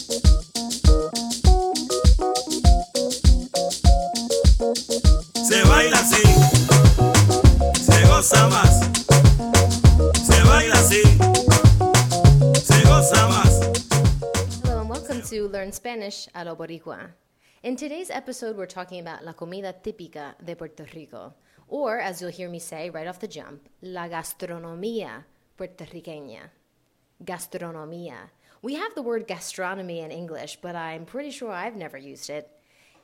Hello and welcome to Learn Spanish a lo Boricua. In today's episode, we're talking about la comida típica de Puerto Rico, or as you'll hear me say right off the jump, la gastronomía puertorriqueña. Gastronomía. We have the word gastronomy in English, but I'm pretty sure I've never used it.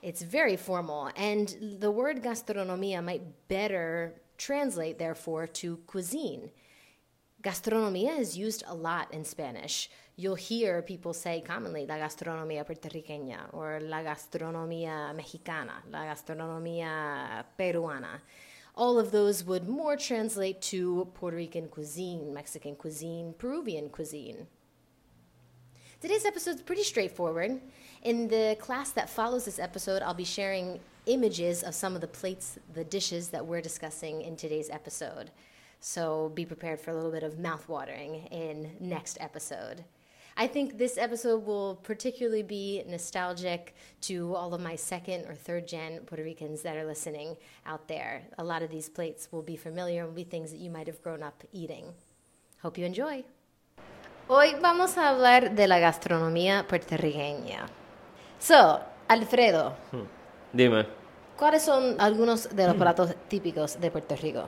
It's very formal, and the word gastronomía might better translate, therefore, to cuisine. Gastronomía is used a lot in Spanish. You'll hear people say commonly la gastronomía puertorriqueña or la gastronomía mexicana, la gastronomía peruana. All of those would more translate to Puerto Rican cuisine, Mexican cuisine, Peruvian cuisine. Today's episode is pretty straightforward. In the class that follows this episode, I'll be sharing images of some of the plates, the dishes that we're discussing in today's episode. So be prepared for a little bit of mouthwatering in next episode. I think this episode will particularly be nostalgic to all of my second or third gen Puerto Ricans that are listening out there. A lot of these plates will be familiar and will be things that you might have grown up eating. Hope you enjoy. Hoy vamos a hablar de la gastronomía puertorriqueña. So, Alfredo, Dime. ¿cuáles son algunos de los platos típicos de Puerto Rico?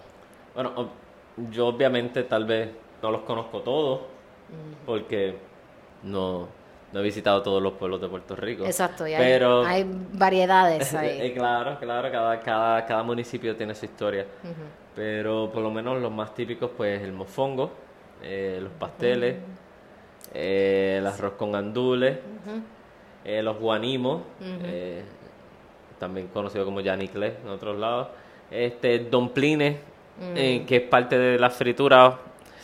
Bueno, yo obviamente tal vez no los conozco todos porque no, no he visitado todos los pueblos de Puerto Rico. Exacto, y hay, Pero hay variedades Eh, ahí. claro, claro, cada, cada, cada municipio tiene su historia. Pero por lo menos los más típicos, pues el mofongo, eh, los pasteles, eh, el arroz con gandules, eh, los guanimos, eh, también conocido como yaniclé en otros lados, este domplines, eh, que es parte de la fritura,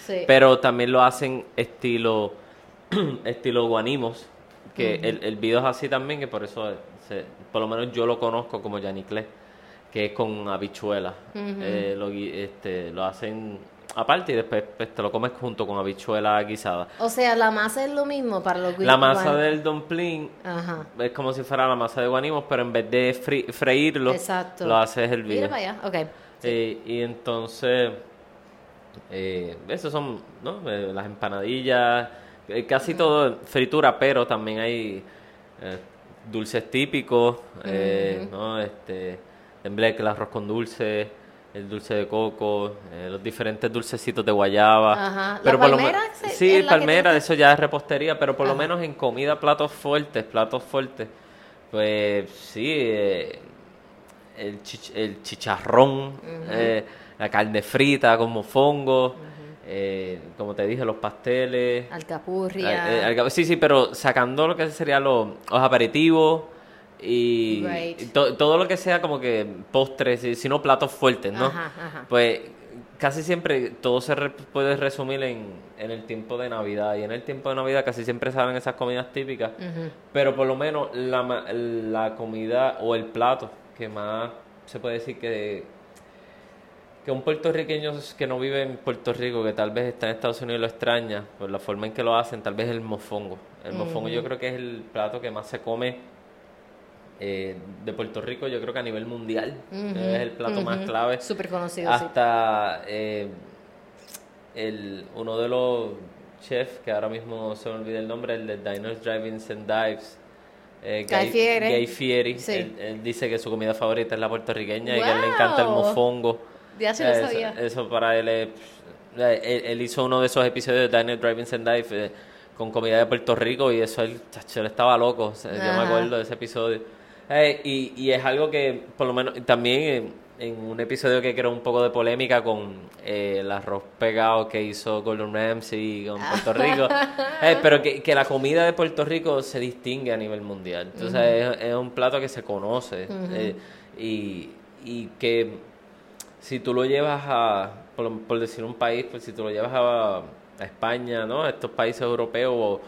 Sí. pero también lo hacen estilo estilo guanimos, que el, el video es así también, que por eso se- por lo menos yo lo conozco como yaniclé, que es con habichuelas. Eh, lo, este, lo hacen aparte y después pues, te lo comes junto con habichuela guisada. O sea, la masa es lo mismo para los La masa guan- del dumpling Ajá. es como si fuera la masa de guanimos, pero en vez de fri- freírlo, Exacto. lo haces hervir. Mira para allá, ok. Eh, y entonces, eh, esos son ¿no? Eh, las empanadillas, eh, casi todo fritura, pero también hay eh, dulces típicos, eh, ¿no? Este, tembleque, el arroz con dulce, el dulce de coco, eh, los diferentes dulcecitos de guayaba. Ajá. ¿La Pero por lo palmera se- Sí, te palmera, eso ya es repostería, pero por lo menos en comida, platos fuertes, platos fuertes, pues sí, eh, el, chich- el chicharrón, eh, la carne frita con mofongo, eh, como te dije, los pasteles. Alcapurria. Eh, eh, sí, sí, pero sacando lo que serían los, los aperitivos y, Right. y to- todo lo que sea como que postres, sino platos fuertes, ¿no? Ajá, ajá. Pues casi siempre todo se re- puede resumir en, en el tiempo de Navidad. Y en el tiempo de Navidad casi siempre salen esas comidas típicas. Pero por lo menos la, la comida o el plato que más se puede decir que, que un puertorriqueño que no vive en Puerto Rico, que tal vez está en Estados Unidos y lo extraña, por la forma en que lo hacen, tal vez el mofongo. El mofongo yo creo que es el plato que más se come eh, de Puerto Rico, yo creo que a nivel mundial. Es el plato más clave. Súper conocido, sí. Hasta eh, el, uno de los chefs, que ahora mismo se me olvida el nombre, el de Diners, Drive-Ins and Dives, eh, Guy Fieri. Guy Fieri, Sí. él, él dice que su comida favorita es la puertorriqueña y que a él le encanta el mofongo. Ya se lo eso, sabía. eso para él es... eh, Él, él hizo uno de esos episodios de Diners, Drive-Ins and Dives eh, con comida de Puerto Rico y eso él, chacho, él estaba loco. yo me acuerdo de ese episodio. Eh, y, y es algo que, por lo menos, también en, en un episodio que creó un poco de polémica con eh, el arroz pegado que hizo Gordon Ramsay con Puerto Rico. Eh, pero que, que la comida de Puerto Rico se distingue a nivel mundial. Entonces, es, es un plato que se conoce. eh, y, y que si tú lo llevas a, por, por decir un país, pues si tú lo llevas a, a España, ¿no? A estos países europeos o,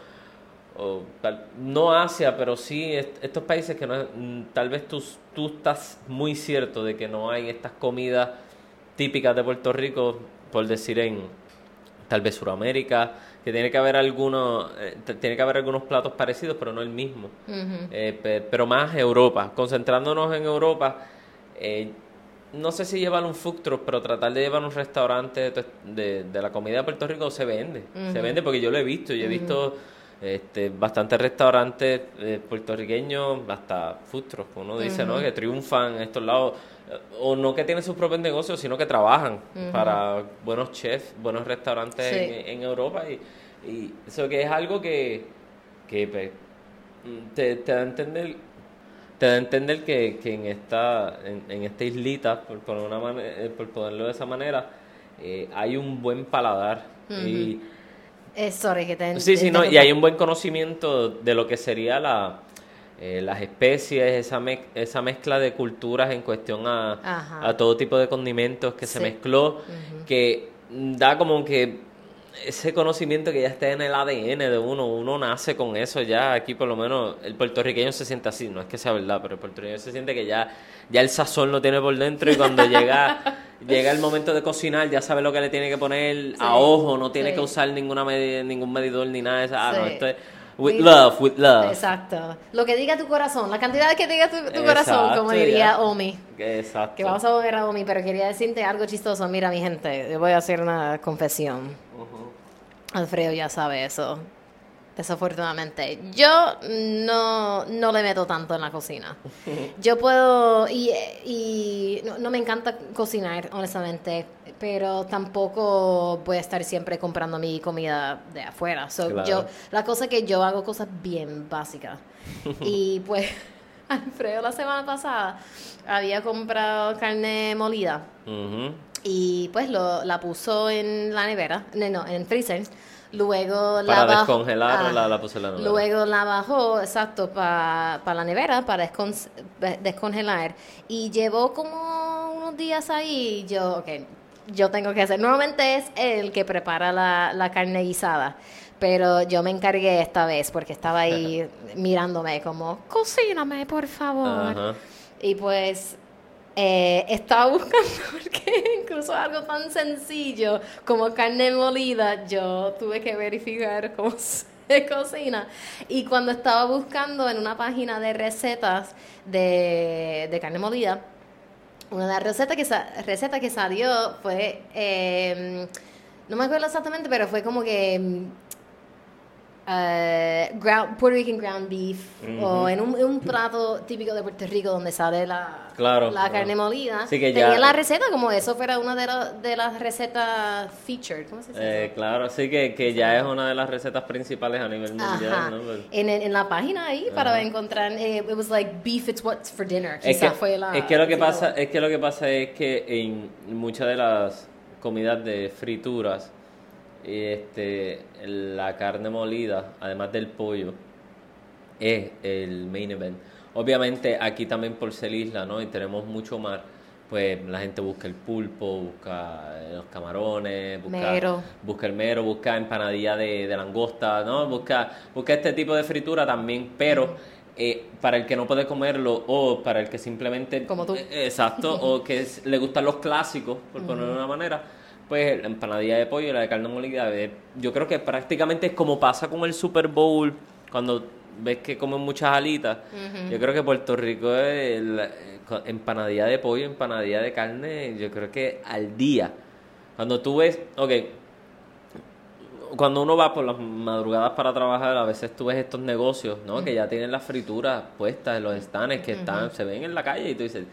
o tal- no Asia, pero sí est- estos países que no, mm, tal vez tú, tú estás muy cierto de que no hay estas comidas típicas de Puerto Rico, por decir en tal vez Suramérica, que tiene que haber algunos, eh, tiene que haber algunos platos parecidos, pero no el mismo. Eh, pe- pero más Europa, concentrándonos en Europa, eh, no sé si llevar un food truck, pero tratar de llevar un restaurante de, de- de la comida de Puerto Rico se vende, se vende porque yo lo he visto, yo he visto este, bastantes restaurantes eh, puertorriqueños, hasta food trucks, uno dice, ¿no? Que triunfan en estos lados, o no que tienen sus propios negocios, sino que trabajan para buenos chefs, buenos restaurantes Sí. en, en Europa. Y, y eso que es algo que, que pues, te, te da a entender te da a entender que, que en esta en, en esta islita por, por una eh, por ponerlo de esa manera eh, hay un buen paladar. Y Eh, sorry, que te sí sí no y hay un buen conocimiento de lo que sería la eh, las especies esa mez- esa mezcla de culturas en cuestión a, todo tipo de condimentos que se mezcló que da como que ese conocimiento que ya está en el ADN de uno, uno nace con eso ya, aquí por lo menos el puertorriqueño se siente así, no es que sea verdad, pero el puertorriqueño se siente que ya, ya el sazón lo tiene por dentro y cuando llega, llega el momento de cocinar ya sabe lo que le tiene que poner a ojo, no tiene sí. que usar ninguna medi- ningún medidor ni nada de eso, ah, no, Sí. esto es with love, with love. Exacto. Lo que diga tu corazón, la cantidad que diga tu, corazón, como diría ya. Omi. Exacto. Que vamos a volver a Omi, pero quería decirte algo chistoso. Mira, mi gente, yo voy a hacer una confesión. Alfredo ya sabe eso. Desafortunadamente. Yo no, no le meto tanto en la cocina. Yo puedo, y, y no, no me encanta cocinar, honestamente, pero tampoco voy a estar siempre comprando mi comida de afuera. So, Claro. yo, la cosa es que yo hago cosas bien básicas. y pues, Alfredo la semana pasada había comprado carne molida y pues lo, la puso en la nevera, no, no, en el freezer. Luego la Para bajó- descongelar ah, la, la en la nevera? Luego la bajó, exacto, para la nevera, para descon- de- descongelar. Y llevó como unos días ahí. y Yo, ok, yo tengo que hacer. Normalmente es él que prepara la, la carne guisada. Pero yo me encargué esta vez porque estaba ahí mirándome como, cocíname, por favor. Y pues eh, estaba buscando, porque incluso algo tan sencillo como carne molida, yo tuve que verificar cómo se cocina. Y cuando estaba buscando en una página de recetas de, de carne molida, una de las recetas que, sa- receta que salió fue, eh, no me acuerdo exactamente, pero fue como que eh, ground, Puerto Rican ground beef o en un, en un plato típico de Puerto Rico donde sale la, Claro, la claro. carne molida. Sí, que Tenía ya- la receta como eso fuera una de, la- de las recetas featured. ¿Cómo se dice Eh, claro, sí que, que ya es una de las recetas principales a nivel mundial, Ajá. ¿no? Pues- En, en la página ahí para encontrar, eh, it was like beef, it's what's for dinner. Es que, fue la. es que lo que pasa es que lo que pasa es que en muchas de las comidas de frituras este la carne molida además del pollo es el main event. Obviamente aquí también por ser isla no y tenemos mucho mar pues la gente busca el pulpo busca eh, los camarones busca Mero. busca el mero busca empanadilla de, de langosta no busca busca este tipo de fritura también pero eh, para el que no puede comerlo o para el que simplemente Como tú. eh, exacto o que es- le gustan los clásicos por ponerlo de una manera pues la empanadilla de pollo y la de carne molida eh, yo creo que prácticamente es como pasa con el Super Bowl cuando ves que comen muchas alitas. Yo creo que Puerto Rico es el- eh, empanadilla de pollo empanadilla de carne yo creo que al día. Cuando tú ves ok cuando uno va por las madrugadas para trabajar, a veces tú ves estos negocios, ¿no? Que ya tienen las frituras puestas en los stands que están, se ven en la calle y tú dices,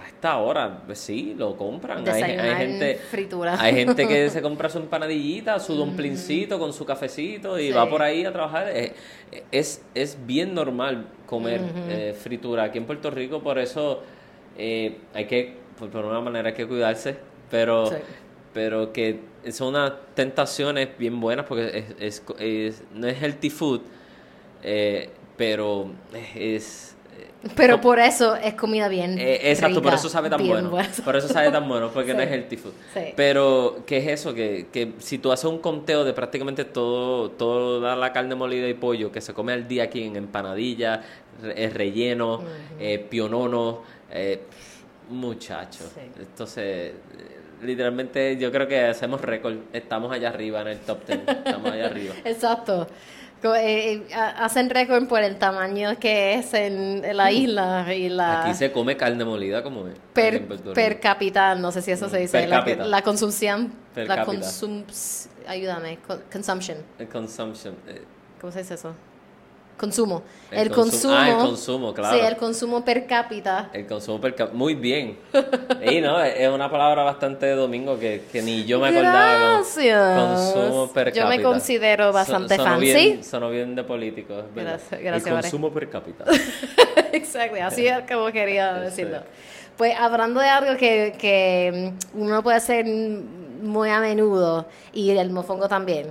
a esta hora, pues sí, lo compran. Hay, hay gente, fritura. hay gente que se compra su empanadillita, su dumplincito con su cafecito y Sí. va por ahí a trabajar. Eh, Es, es bien normal comer eh, fritura aquí en Puerto Rico, por eso eh, hay que, por, por una manera, hay que cuidarse, pero Sí. pero que son unas tentaciones bien buenas porque es, es- es- no es healthy food, eh, pero es... Pero no- por eso es comida bien. eh, exacto, por eso sabe tan bueno. Por eso sabe tan bueno, porque no es healthy food. Sí. Pero, ¿qué es eso? Que, que si tú haces un conteo de prácticamente todo, toda la carne molida y pollo que se come al día aquí en empanadilla, eh, relleno, eh, pionono, eh, muchacho. Sí. Entonces, literalmente yo creo que hacemos récord. Estamos allá arriba en el top 10. Estamos allá arriba. Exacto. Eh, eh, ha- hacen récord por el tamaño que es en, la isla y la Aquí se come carne molida como es. per, per Rico. cápita, no sé si eso se dice, Per la, cápita. la consumción, Per la consums, ayúdame, co- consumption, El consumption. eh, ¿cómo se dice eso? Consumo. El El, consum- consumo. ah, el consumo, claro. Sí, el consumo per cápita. El consumo per cápita. Muy bien. Y no, es una palabra bastante de domingo que, que ni yo me acordaba. Gracias. Consumo per cápita. Yo me considero bastante sonó fancy. Bien, sonó bien de político. es verdad. Gracias- gracias, El consumo per cápita. Exacto, así es como quería decirlo. Pues hablando de algo que, que uno puede hacer muy a menudo, y el mofongo también,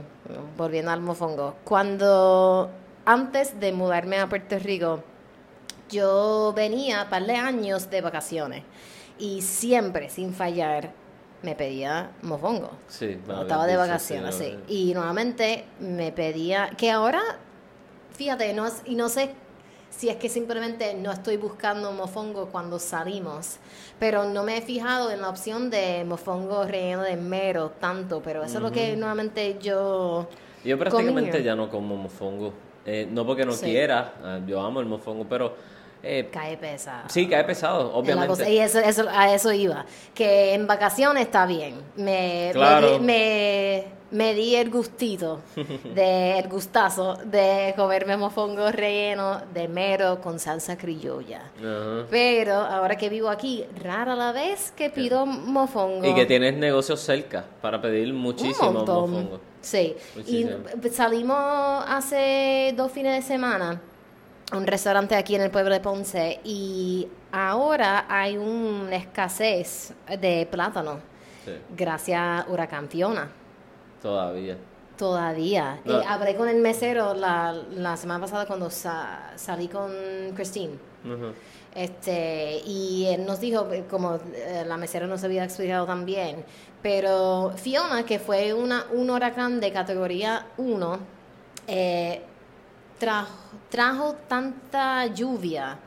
volviendo al mofongo, cuando antes de mudarme a Puerto Rico, yo venía un par de años de vacaciones y siempre, sin fallar, me pedía mofongo. Sí, Cuando estaba de vacaciones, sí. Y nuevamente me pedía, que ahora, fíjate, no y no sé si es que simplemente no estoy buscando mofongo cuando salimos, pero no me he fijado en la opción de mofongo relleno de mero tanto, pero eso es lo que nuevamente yo... Yo prácticamente comía. ya no como mofongo. Eh, no porque no Sí. quiera, ah, yo amo el mofongo, pero eh, Cae pesado. sí, cae pesado, obviamente. cosa. Y eso, eso- a eso iba. Que en vacaciones está bien. Me, Claro. me, di- me, me di el gustito, de, el gustazo de comerme mofongo relleno de mero con salsa criolla. Pero ahora que vivo aquí, rara la vez que pido mofongo. Y que tienes negocios cerca para pedir muchísimo mofongo. Sí. Muchísimo. Y salimos hace dos fines de semana a un restaurante aquí en el pueblo de Ponce y ahora hay una escasez de plátano Sí, gracias a Huracán Fiona. todavía. Todavía. No. Y hablé con el mesero la, la semana pasada cuando sa- salí con Christine. Ujú. Este, y él nos dijo, eh, como eh, la mesera nos había explicado también, pero Fiona, que fue una, un huracán de categoría 1, eh, trajo, trajo tanta lluvia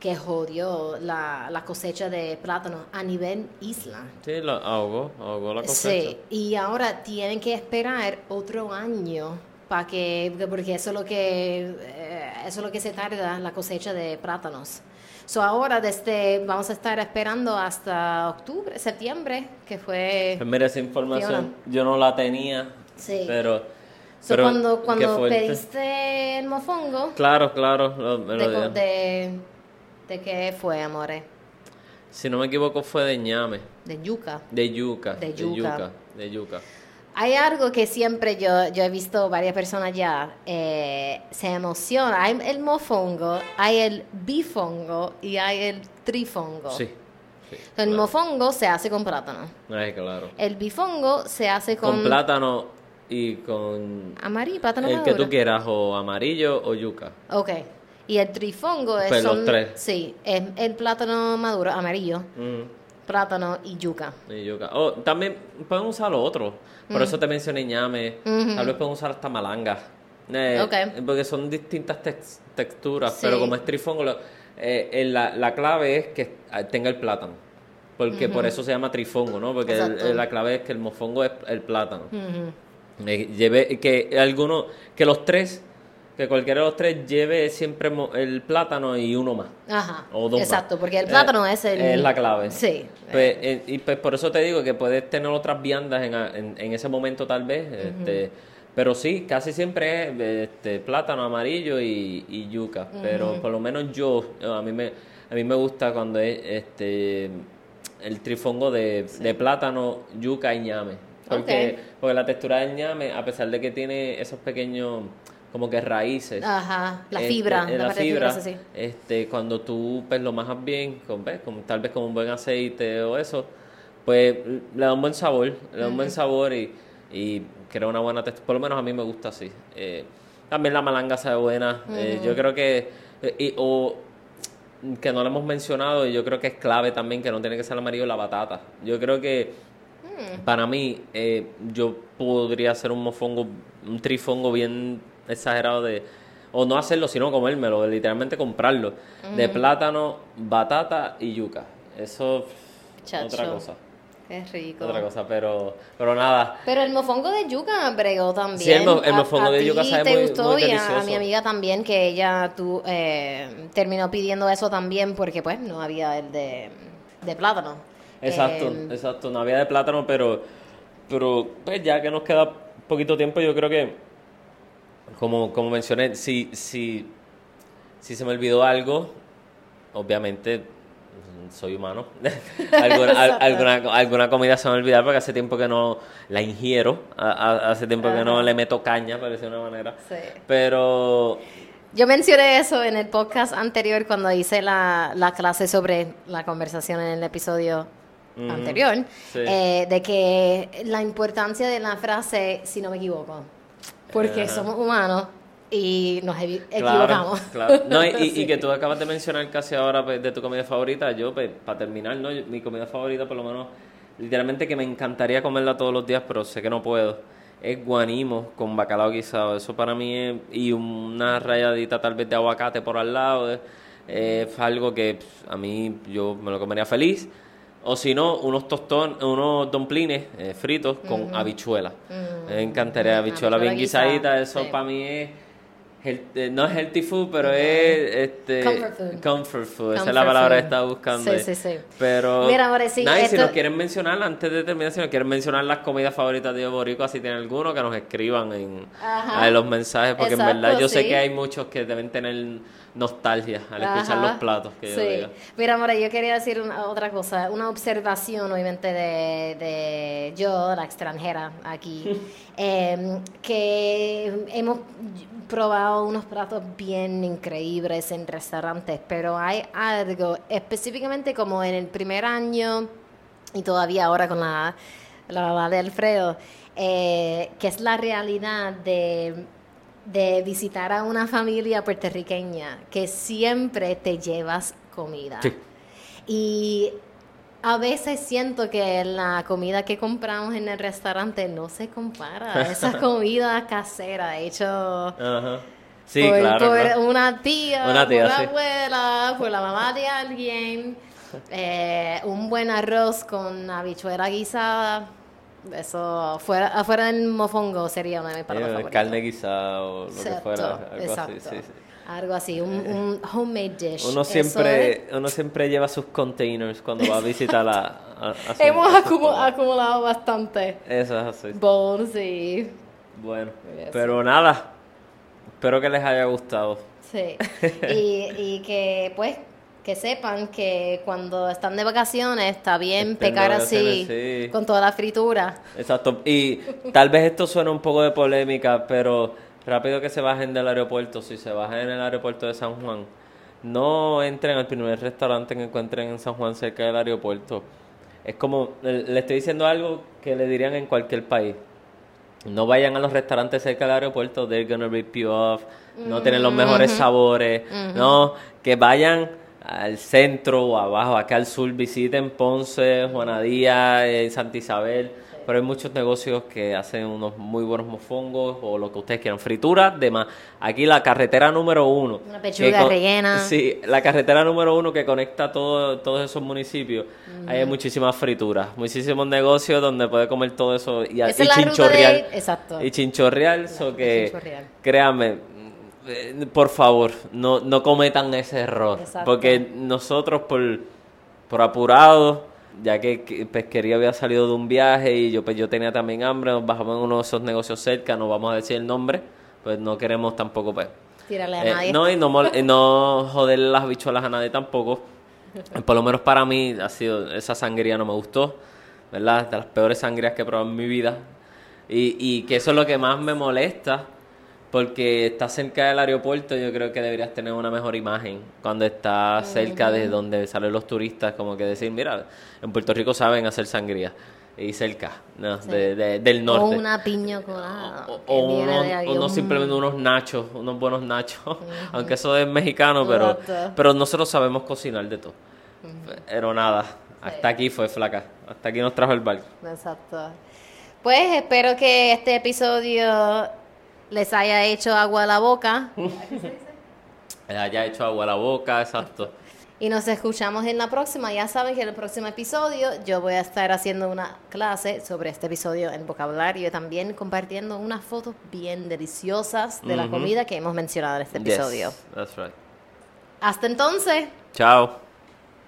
que jodió la, la cosecha de plátano a nivel isla. Sí, lo ahogó, ahogó la cosecha. Sí, y ahora tienen que esperar otro año para que, porque eso es lo que, eh, eso es lo que se tarda la cosecha de plátanos. So ahora desde, vamos a estar esperando hasta octubre, septiembre, que fue... Pues mira, esa información Fiona. yo no la tenía, Sí. pero... So pero cuando, cuando pediste el mofongo, Claro, claro, lo- me lo de, dieron. de, ¿de qué fue, amore? Si no me equivoco fue de ñame, De yuca. de yuca, De yuca, de yuca. Hay algo que siempre yo, yo he visto varias personas ya eh, se emociona. Hay el mofongo, hay el bifongo y hay el trifongo. Sí, sí. El claro. mofongo se hace con plátano. Ay, claro. El bifongo se hace Con con, plátano y con amarillo, plátano el que tú quieras, o amarillo o yuca. Ok. Y el trifongo es Pues los son- tres. Sí, es el plátano maduro, amarillo, Mm, plátano y yuca. y yuca. Oh, también pueden usar lo otro. Mm. Por eso te mencioné ñame. Tal vez pueden usar hasta malanga. Eh. Porque son distintas tex- texturas. Sí. Pero como es trifongo, eh, la, la clave es que eh, tenga el plátano. Porque por eso se llama trifongo, ¿no? Porque el- eh, la clave es que el mofongo es el plátano. Eh, lleve, que alguno, que los tres, que cualquiera de los tres lleve siempre el plátano y uno más. Ajá. O dos más. Exacto, porque el Eh, plátano es el... Es la clave. Sí. Pues, eh, y pues por eso te digo que puedes tener otras viandas en, en, en ese momento tal vez. este, pero sí, casi siempre es este, plátano amarillo y, y yuca. Pero por lo menos yo, a mí me, a mí me gusta cuando es este el trifongo de, de plátano, yuca y ñame. Porque, porque la textura del ñame, a pesar de que tiene esos pequeños como que raíces. Ajá, la Este, fibra, eh, la, fibra, fibra, sí, sí. este, cuando tú pues, lo majas bien, con, ¿ves? Con- tal vez con un buen aceite o eso, pues le da un buen sabor, le da un buen sabor y, y crea una buena textura. Por lo menos a mí me gusta así. Eh, también la malanga sabe buena. Eh, yo creo que, y- o que no lo hemos mencionado, y yo creo que es clave también que no tiene que ser amarillo la batata. Yo creo que para mí, eh, yo podría hacer un mofongo, un trifongo bien exagerado de. O no hacerlo, sino comérmelo, literalmente comprarlo. De plátano, batata y yuca. Eso, Chacho. otra cosa. Qué rico. otra cosa, pero, pero nada. Pero el mofongo de yuca bregó también. Sí, el mo- el mofongo a de yuca sabe te muy- gustó muy y a- mi amiga también, que ella tú, eh, terminó pidiendo eso también porque pues no había el de, de plátano. Exacto, Eh, exacto. No había de plátano, pero, pero pues ya que nos queda poquito tiempo, yo creo que, como, como mencioné, si, si, si se me olvidó algo, obviamente mm, soy humano. alguna, al- alguna, alguna comida se me olvidar porque hace tiempo que no la ingiero, a- a- hace tiempo que no Ajá. le meto caña, por decirlo de una manera. Sí. Pero Yo mencioné eso en el podcast anterior cuando hice la, la clase sobre la conversación en el episodio Ujú, anterior, sí. eh, de que la importancia de la frase, si no me equivoco, porque Ajá. somos humanos y nos evi- Claro, equivocamos. claro. No, y, que tú acabas de mencionar casi ahora pues, de tu comida favorita, yo, pues, para terminar, ¿no? Mi comida favorita, por lo menos, literalmente que me encantaría comerla todos los días, pero sé que no puedo, es guanimo con bacalao guisado. Eso para mí es, y una rayadita tal vez de aguacate por al lado, es, es algo que pff, a mí yo me lo comería feliz. O si no, unos tostones, unos dumplings eh, fritos con habichuela. Me encantaría habichuela bien habichuela guisadita, eso sí. para mí es health- eh, no es healthy food, pero es este Comfort food. comfort food, esa es la palabra que estaba buscando. Sí, sí, sí. Pero Mira, sí, y si nos quieren mencionar antes de terminar, si nos quieren mencionar las comidas favoritas de Boricua, si tienen alguno que nos escriban en, en los mensajes, porque en verdad yo sé que hay muchos que deben tener nostalgia al escuchar Ajá. los platos que yo sí. Mira, amor, yo quería decir una- otra cosa, una observación, obviamente, de, de yo, la extranjera, aquí, eh, que hemos probado unos platos bien increíbles en restaurantes, pero hay algo, específicamente como en el primer año y todavía ahora con la, la mamá de Alfredo, eh, que es la realidad de, de visitar a una familia puertorriqueña que siempre te llevas comida. Sí. Y a veces siento que la comida que compramos en el restaurante no se compara a esa comida casera, hecho. Sí, por, claro. por claro. una tía, Una tía, por la abuela, por la mamá de alguien, eh, un buen arroz con habichuela guisada. Eso, fuera, afuera del mofongo sería una de mis Eh, palabras favoritas. carne guisada o lo que fuera, algo exacto. así. Sí, sí. Algo así, un, un homemade dish. Uno siempre, uno siempre lleva sus containers cuando va a visitar a, a, a su- es- Hemos a acumulado bastante Eso es así. bowls y... Bueno, pero nada. Espero que les haya gustado. Sí. Y, y que pues que sepan que cuando están de vacaciones está bien Estén pecar así sí. con toda la fritura. Exacto. Y tal vez esto suena un poco de polémica, pero rápido que se bajen del aeropuerto, si se bajan en el aeropuerto de San Juan, no entren al primer restaurante que encuentren en San Juan cerca del aeropuerto. Es como, le le estoy diciendo algo que le dirían en cualquier país. No vayan a los restaurantes cerca del aeropuerto, they're gonna rip you off, no tienen los mejores sabores, no, que vayan al centro o abajo, acá al sur, visiten Ponce, Juanadía, eh, Santa Isabel, pero hay muchos negocios que hacen unos muy buenos mofongos o lo que ustedes quieran, frituras, demás. Aquí la carretera número uno. Una pechuga con- rellena. Sí, la carretera número uno que conecta todo, todos esos municipios. Hay muchísimas frituras, muchísimos negocios donde puede comer todo eso y, y de- exacto. Y chinchorreal, so que chinchorreal. créanme, eh, por favor, no, no cometan ese error. Exacto. Porque nosotros por, por apurados, ya que, que pesquería había salido de un viaje y yo pues yo tenía también hambre, nos bajamos en uno de esos negocios cerca, no vamos a decir el nombre, pues no queremos tampoco pues Tírale a eh, nadie. no, y no, y no joder las habichuelas a nadie tampoco. Por lo menos para mí ha sido, esa sangría no me gustó, ¿verdad? De las peores sangrías que he probado en mi vida. Y, y que eso es lo que más me molesta, porque estás cerca del aeropuerto, yo creo que deberías tener una mejor imagen cuando estás cerca de donde salen los turistas, como que decir, mira, en Puerto Rico saben hacer sangría. Y cerca, ¿no? De- de- del norte. O una piña colada. O, que o de ahí, o no simplemente unos nachos, unos buenos nachos, aunque eso es mexicano, pero, Exacto. pero nosotros sabemos cocinar de todo. Pero nada, hasta aquí fue flaca, hasta aquí nos trajo el barco. Exacto. Pues espero que este episodio les haya hecho agua a la boca. Eh, Haya hecho agua a la boca, exacto. Y nos escuchamos en la próxima. Ya saben que en el próximo episodio yo voy a estar haciendo una clase sobre este episodio en vocabulario y también compartiendo unas fotos bien deliciosas de la comida que hemos mencionado en este Yes, episodio. that's right. Hasta entonces. Chao.